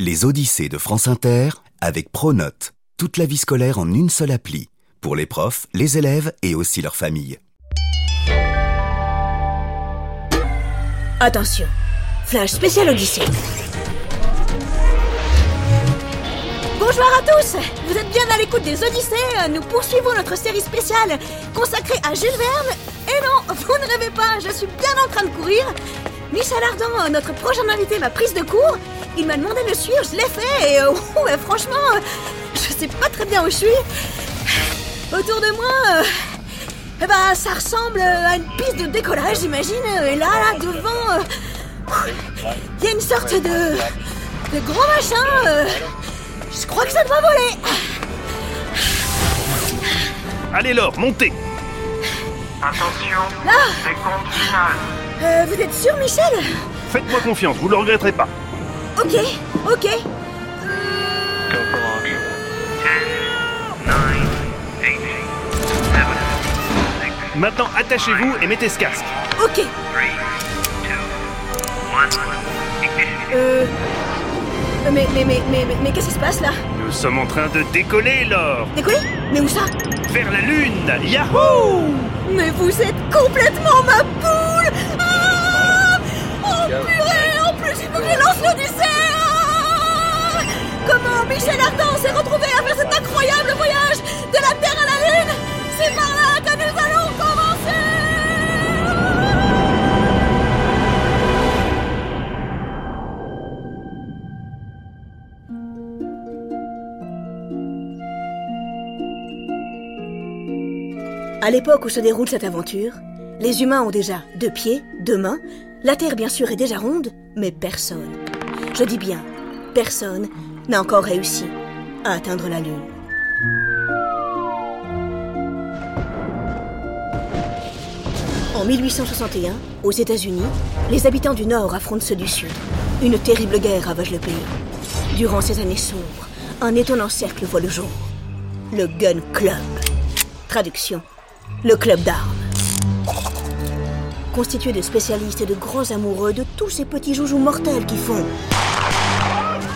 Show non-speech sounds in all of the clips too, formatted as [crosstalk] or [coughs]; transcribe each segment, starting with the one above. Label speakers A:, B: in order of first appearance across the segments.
A: Les Odyssées de France Inter avec Pronote. Toute la vie scolaire en une seule appli. Pour les profs, les élèves et aussi leurs familles.
B: Attention, flash spécial Odyssée. Bonjour à tous Vous êtes bien à l'écoute des Odyssées, nous poursuivons notre série spéciale consacrée à Jules Verne. Et non, vous ne rêvez pas, je suis bien en train de courir. Michel Ardan, notre prochain invité, m'a prise de court. Il m'a demandé de le suivre, je l'ai fait et euh, [laughs] ouais, franchement, euh, je sais pas très bien où je suis. Autour de moi, euh, eh ben, ça ressemble à une piste de décollage, j'imagine. Et là, là, devant, il y a une sorte de, de gros machin. je crois que ça doit voler.
C: Allez Laure, montez
D: Attention,
B: Là
D: décompte final.
B: Euh, vous êtes sûr, Michel
C: Faites-moi confiance, vous le regretterez pas.
B: Ok, ok.
D: 10, 9, 8, 7, 6,
C: Maintenant, attachez-vous et mettez ce casque.
B: Ok.
D: 3, 2, 1, ignition.
B: Euh... Mais, mais, mais, mais, mais, mais qu'est-ce qui se passe là
C: Nous sommes en train de décoller, Laure
B: Décoller Mais où ça
C: Vers la Lune Yahoo
B: Mais vous êtes complètement ma poule ah En plus, il faut que je lance l'Odyssée. Ah Comment Michel Ardan s'est retrouvé à faire cet incroyable voyage de la Terre à la Lune C'est par là que nous allons commencer. À l'époque où se déroule cette aventure, les humains ont déjà deux pieds, deux mains, la Terre bien sûr est déjà ronde, mais personne, je dis bien, personne n'a encore réussi à atteindre la Lune. En 1861, aux États-Unis, les habitants du Nord affrontent ceux du Sud. Une terrible guerre ravage le pays. Durant ces années sombres, un étonnant cercle voit le jour. Le Gun Club. Traduction. Le club d'armes. Constitué de spécialistes et de grands amoureux de tous ces petits joujoux mortels qui font.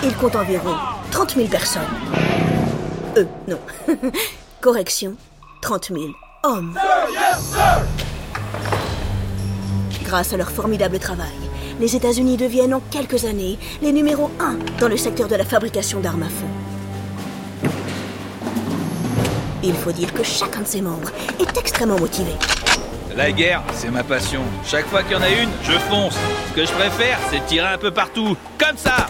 B: Il compte environ 30 000 personnes. Euh, non. [laughs] Correction, 30 000 hommes. Grâce à leur formidable travail, les États-Unis deviennent en quelques années les numéros 1 dans le secteur de la fabrication d'armes à feu. Il faut dire que chacun de ses membres est extrêmement motivé.
E: La guerre, c'est ma passion. Chaque fois qu'il y en a une, je fonce. Ce que je préfère, c'est tirer un peu partout. Comme ça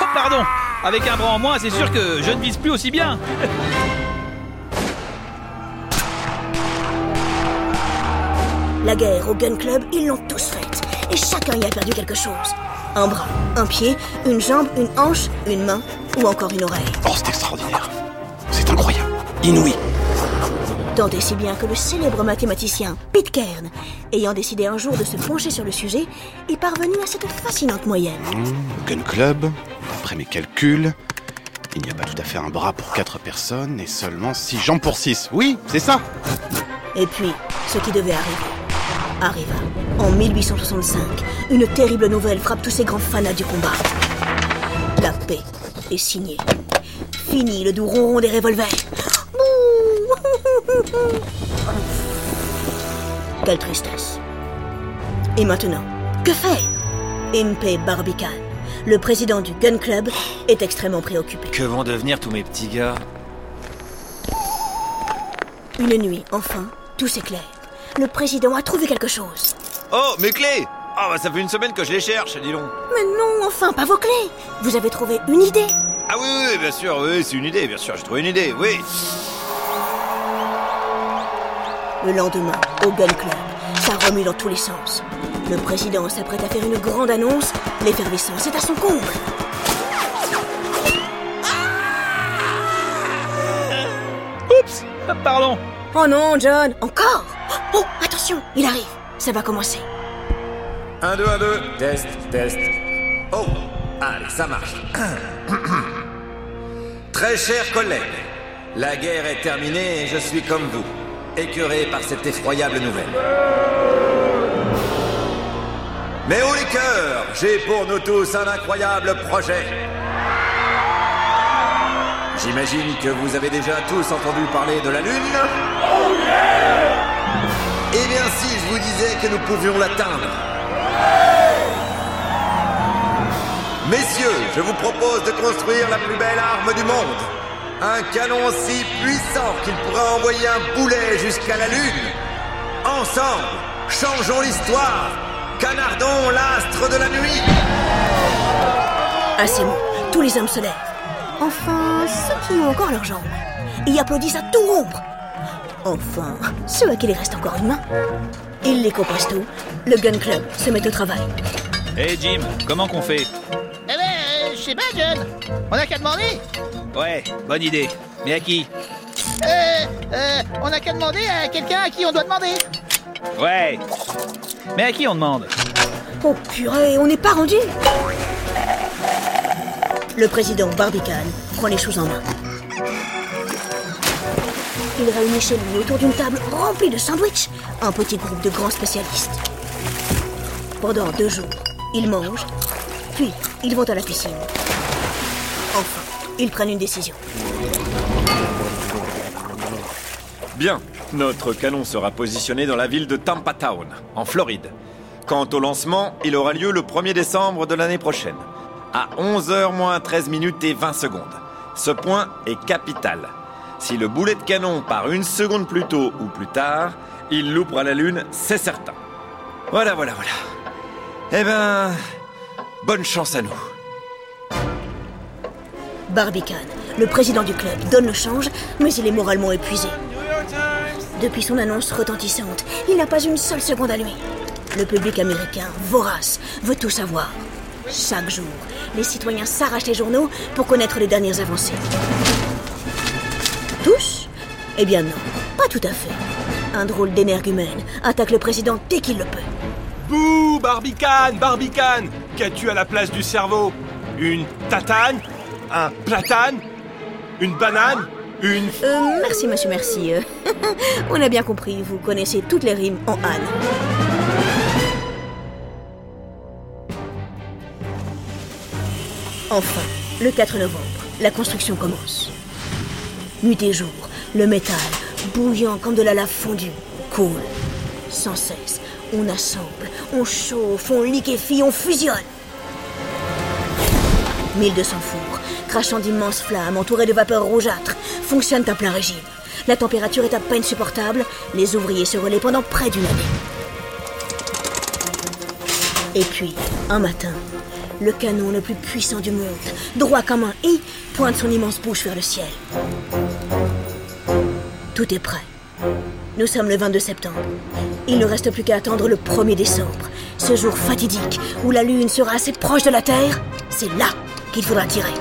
E: Oh, pardon Avec un bras en moins, c'est sûr que je ne vise plus aussi bien.
B: La guerre au Gun Club, ils l'ont tous faite. Et chacun y a perdu quelque chose. Un bras, un pied, une jambe, une hanche, une main ou encore une oreille.
F: Oh, c'est extraordinaire. C'est incroyable. Inouï.
B: Tant et si bien que le célèbre mathématicien Pitcairn, ayant décidé un jour de se pencher sur le sujet, est parvenu à cette fascinante moyenne.
F: Le Gun Club, d'après mes calculs, il n'y a pas tout à fait un bras pour quatre personnes et seulement six jambes pour six. Oui, c'est ça.
B: Et puis, ce qui devait arriver arriva. En 1865, une terrible nouvelle frappe tous ces grands fanats du combat. La paix est signée. Fini le doux ronron des revolvers. Bouh Quelle tristesse. Et maintenant, que faire? Impey Barbican, le président du Gun Club, est extrêmement préoccupé.
G: Que vont devenir tous mes petits gars?
B: Une nuit, enfin, tout s'éclaire. Le président a trouvé quelque chose.
G: Oh, mes clés Ah bah ça fait une semaine que je les cherche, dis donc.
B: Mais non, enfin, pas vos clés Vous avez trouvé une idée
G: Ah oui, oui, oui, bien sûr, oui, c'est une idée, bien sûr, j'ai trouvé une idée, oui.
B: Le lendemain, au Gun Club, ça remue dans tous les sens. Le président s'apprête à faire une grande annonce. L'effervescence est à son comble.
E: Oups Pardon
B: Oh non, John, encore Oh, attention, il arrive. Ça va commencer.
H: 1, 2, 1, 2, test, test. Oh, allez, ça marche. [coughs] Très chers collègues, la guerre est terminée et je suis comme vous, écœuré par cette effroyable nouvelle. Mais haut les cœurs, j'ai pour nous tous un incroyable projet. J'imagine que vous avez déjà tous entendu parler de la Lune Eh bien si je vous disais que nous pouvions l'atteindre Messieurs, je vous propose de construire la plus belle arme du monde. Un canon si puissant qu'il pourrait envoyer un boulet jusqu'à la Lune. Ensemble, changeons l'histoire. Canardons l'astre de la nuit.
B: À ces mots, tous les hommes se lèvent. Enfin, ceux qui ont encore leurs jambes. Et applaudissent à tout rompre. Enfin, ceux à qui il reste encore une Ils les compressent tout. Le Gun Club se met au travail.
E: Hé Jim, comment qu'on fait?
I: Eh ben, euh, je sais pas, John. On a qu'à demander.
E: Ouais, bonne idée. Mais à qui?
I: Euh, euh, on a qu'à demander à quelqu'un à qui on doit demander.
E: Ouais. Mais à qui on demande?
B: Oh purée, on n'est pas rendu Le président Barbicane prend les choses en main. Il réunit chez lui autour d'une table remplie de sandwichs un petit groupe de grands spécialistes. Pendant deux jours, ils mangent, puis ils vont à la piscine. Enfin, ils prennent une décision.
H: Bien, notre canon sera positionné dans la ville de Tampa Town, en Floride. Quant au lancement, il aura lieu le 1er décembre de l'année prochaine, à 11h moins 13 minutes et 20 secondes. Ce point est capital. Si le boulet de canon part une seconde plus tôt ou plus tard, il loupera la Lune, c'est certain. Voilà, voilà, voilà. Eh ben, bonne chance à nous.
B: Barbicane, le président du club, donne le change, mais il est moralement épuisé. Depuis son annonce retentissante, il n'a pas une seule seconde à lui. Le public américain, vorace, veut tout savoir. Chaque jour, les citoyens s'arrachent les journaux pour connaître les dernières avancées. Tous? Eh bien non, pas tout à fait. Un drôle d'énergumène attaque le président dès qu'il le peut.
J: Bouh, Barbicane, Barbicane Qu'as-tu à la place du cerveau? Une tatane? Un platane? Une banane? Une...
B: Euh, merci, monsieur, merci. [laughs] On a bien compris, vous connaissez toutes les rimes en Anne. Enfin, le 4 novembre, la construction commence. Nuit et jour, le métal, bouillant comme de la lave fondue, coule. Sans cesse, on assemble, on chauffe, on liquéfie, on fusionne. 1200 fours, crachant d'immenses flammes entourées de vapeurs rougeâtres, fonctionnent à plein régime. La température est à peine supportable, les ouvriers se relaient pendant près d'une année. Et puis, un matin, le canon le plus puissant du monde, droit comme un i, pointe son immense bouche vers le ciel. Tout est prêt. Nous sommes le 22 septembre. Il ne reste plus qu'à attendre le 1er décembre, ce jour fatidique où la Lune sera assez proche de la Terre. C'est là qu'il faudra tirer.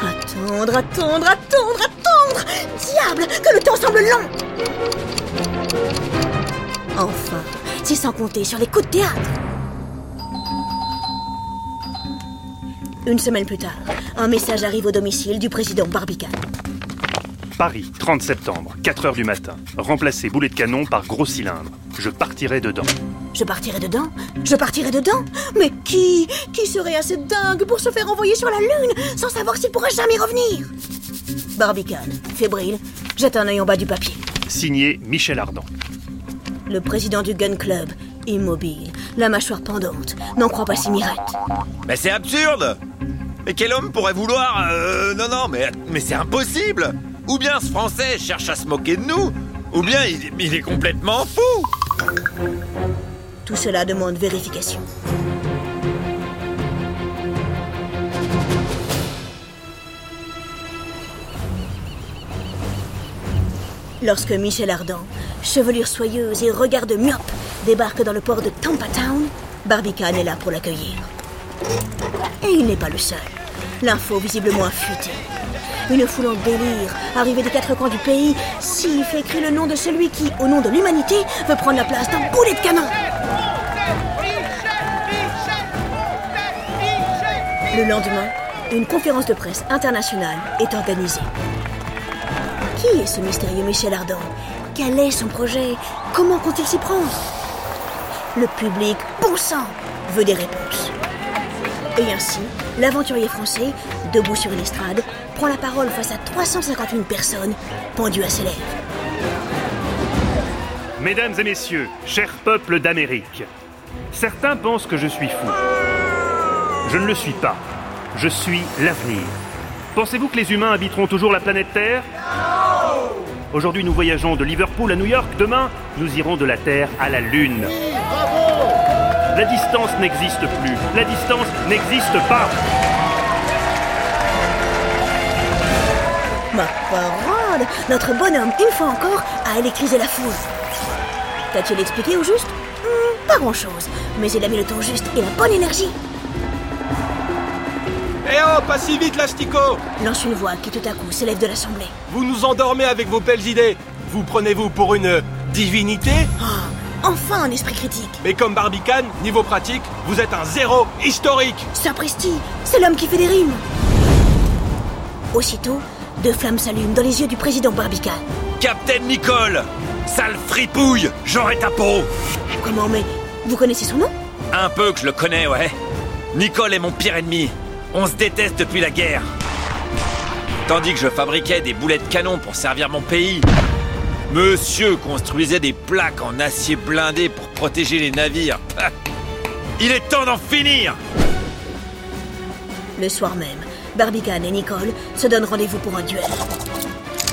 B: Attendre, attendre, attendre, attendre Diable, que le temps semble long Enfin, c'est sans compter sur les coups de théâtre. Une semaine plus tard, un message arrive au domicile du président Barbicane.
C: Paris, 30 septembre, 4 heures du matin. Remplacer boulet de canon par gros cylindre. Je partirai dedans.
B: Je partirai dedans? Je partirai dedans? Mais qui Qui serait assez dingue pour se faire envoyer sur la Lune sans savoir s'il pourra jamais revenir? Barbicane, fébrile, jette un œil en bas du papier.
C: Signé Michel Ardan.
B: Le président du Gun Club, immobile, la mâchoire pendante, n'en croit pas si mirette.
H: Mais c'est absurde Mais quel homme pourrait vouloir... euh, non, non, mais, mais c'est impossible Ou bien ce Français cherche à se moquer de nous, ou bien il, est complètement fou
B: Tout cela demande vérification. Lorsque Michel Ardan, chevelure soyeuse et regard de myope, débarque dans le port de Tampa Town, Barbicane est là pour l'accueillir. Et il n'est pas le seul. L'info visiblement a fuité. Une foule en délire, arrivée des quatre coins du pays, siffle et crie le nom de celui qui, au nom de l'humanité, veut prendre la place d'un boulet de canon. Le lendemain, une conférence de presse internationale est organisée. Qui est ce mystérieux Michel Ardan Quel est son projet? Comment compte-t-il s'y prendre? Le public, bon sang, veut des réponses. Et ainsi, l'aventurier français, debout sur une estrade, prend la parole face à 351 personnes pendues à ses lèvres.
C: Mesdames et messieurs, chers peuples d'Amérique, certains pensent que je suis fou. Je ne le suis pas. Je suis l'avenir. Pensez-vous que les humains habiteront toujours la planète Terre? Aujourd'hui, nous voyageons de Liverpool à New York. Demain, nous irons de la Terre à la Lune. La distance n'existe plus. La distance n'existe pas.
B: Ma parole Notre bonhomme, une fois encore, a électrisé la foule. T'as-tu l'expliqué au juste? Hmm, Pas grand-chose, mais il a mis le ton juste et la bonne énergie.
J: Eh oh, pas si vite, l'astico
B: Lance une voix qui tout à coup s'élève de l'assemblée.
J: Vous nous endormez avec vos belles idées. Vous prenez-vous pour une divinité?
B: Oh, enfin un esprit critique.
J: Mais comme Barbicane, niveau pratique, vous êtes un zéro historique.
B: Sapristi, c'est l'homme qui fait des rimes. Aussitôt, deux flammes s'allument dans les yeux du président Barbicane.
H: Captain Nicole Sale fripouille J'aurai ta peau
B: Comment, mais vous connaissez son nom?
H: Un peu que je le connais, ouais. Nicole est mon pire ennemi. On se déteste depuis la guerre. Tandis que je fabriquais des boulets de canon pour servir mon pays, Monsieur construisait des plaques en acier blindé pour protéger les navires. [laughs] Il est temps d'en finir
B: Le soir même, Barbicane et Nicole se donnent rendez-vous pour un duel.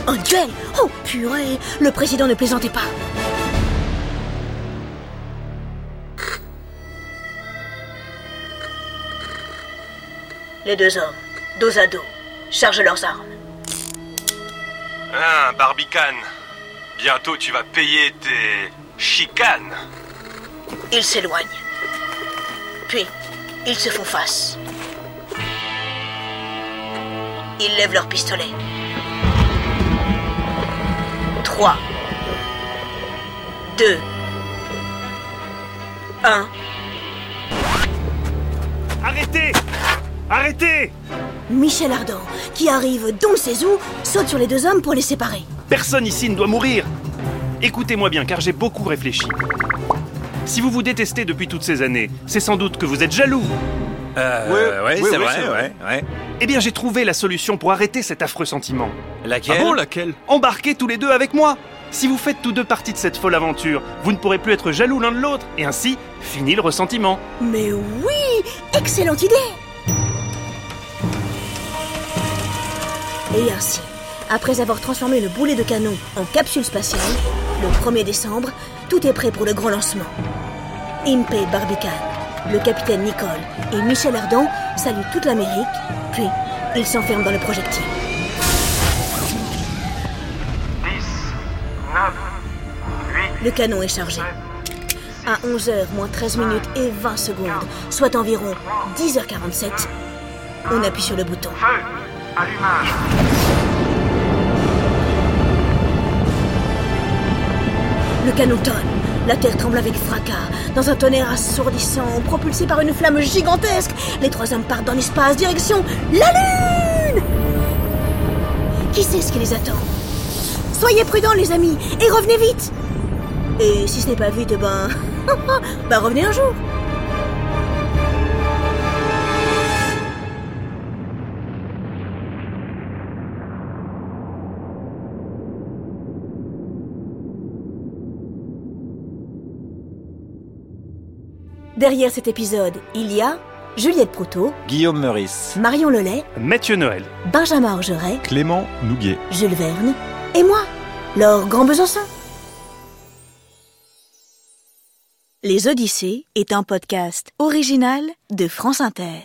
B: Un duel Oh purée Le président ne plaisantait pas. Les deux hommes, dos à dos, chargent leurs armes.
J: Ah, Barbicane. Bientôt tu vas payer tes chicanes.
B: Ils s'éloignent. Puis, ils se font face. Ils lèvent leurs pistolets. 3, 2, 1.
C: Arrêtez Arrêtez
B: Michel Ardan, qui arrive d'on ne sait où, saute sur les deux hommes pour les séparer.
C: Personne ici ne doit mourir. Écoutez-moi bien, car j'ai beaucoup réfléchi. Si vous vous détestez depuis toutes ces années, c'est sans doute que vous êtes jaloux.
H: Euh, ouais,
J: oui,
H: c'est
J: oui,
H: vrai,
J: c'est
H: ouais, ouais.
C: Eh bien, j'ai trouvé la solution pour arrêter cet affreux sentiment.
H: Laquelle
J: Ah bon, laquelle?
C: Embarquez tous les deux avec moi. Si vous faites tous deux partie de cette folle aventure, vous ne pourrez plus être jaloux l'un de l'autre, et ainsi, fini le ressentiment.
B: Mais oui Excellente idée Et ainsi, après avoir transformé le boulet de canon en capsule spatiale, le 1er décembre, tout est prêt pour le grand lancement. Impey Barbicane, le capitaine Nicole et Michel Ardan saluent toute l'Amérique, puis ils s'enferment dans le projectile.
D: 10, 9, 8,
B: Le canon est chargé. À 11h moins 13 minutes et 20 secondes, soit environ 10h47, on appuie sur le bouton.
D: feu, allumage.
B: Le canon tonne. La terre tremble avec fracas. Dans un tonnerre assourdissant, propulsé par une flamme gigantesque, les trois hommes partent dans l'espace, direction la Lune Qui sait ce qui les attend? Soyez prudents, les amis, et revenez vite Et si ce n'est pas vite, ben. [laughs] ben revenez un jour Derrière cet épisode, il y a Juliette Proutot,
H: Guillaume Meurice.
B: Marion Lelay,
C: Mathieu Noël.
B: Benjamin Orgeret,
K: Clément Nouguet.
B: Jules Verne et moi, Laure Grand Besançon. Les Odyssées est un podcast original de France Inter.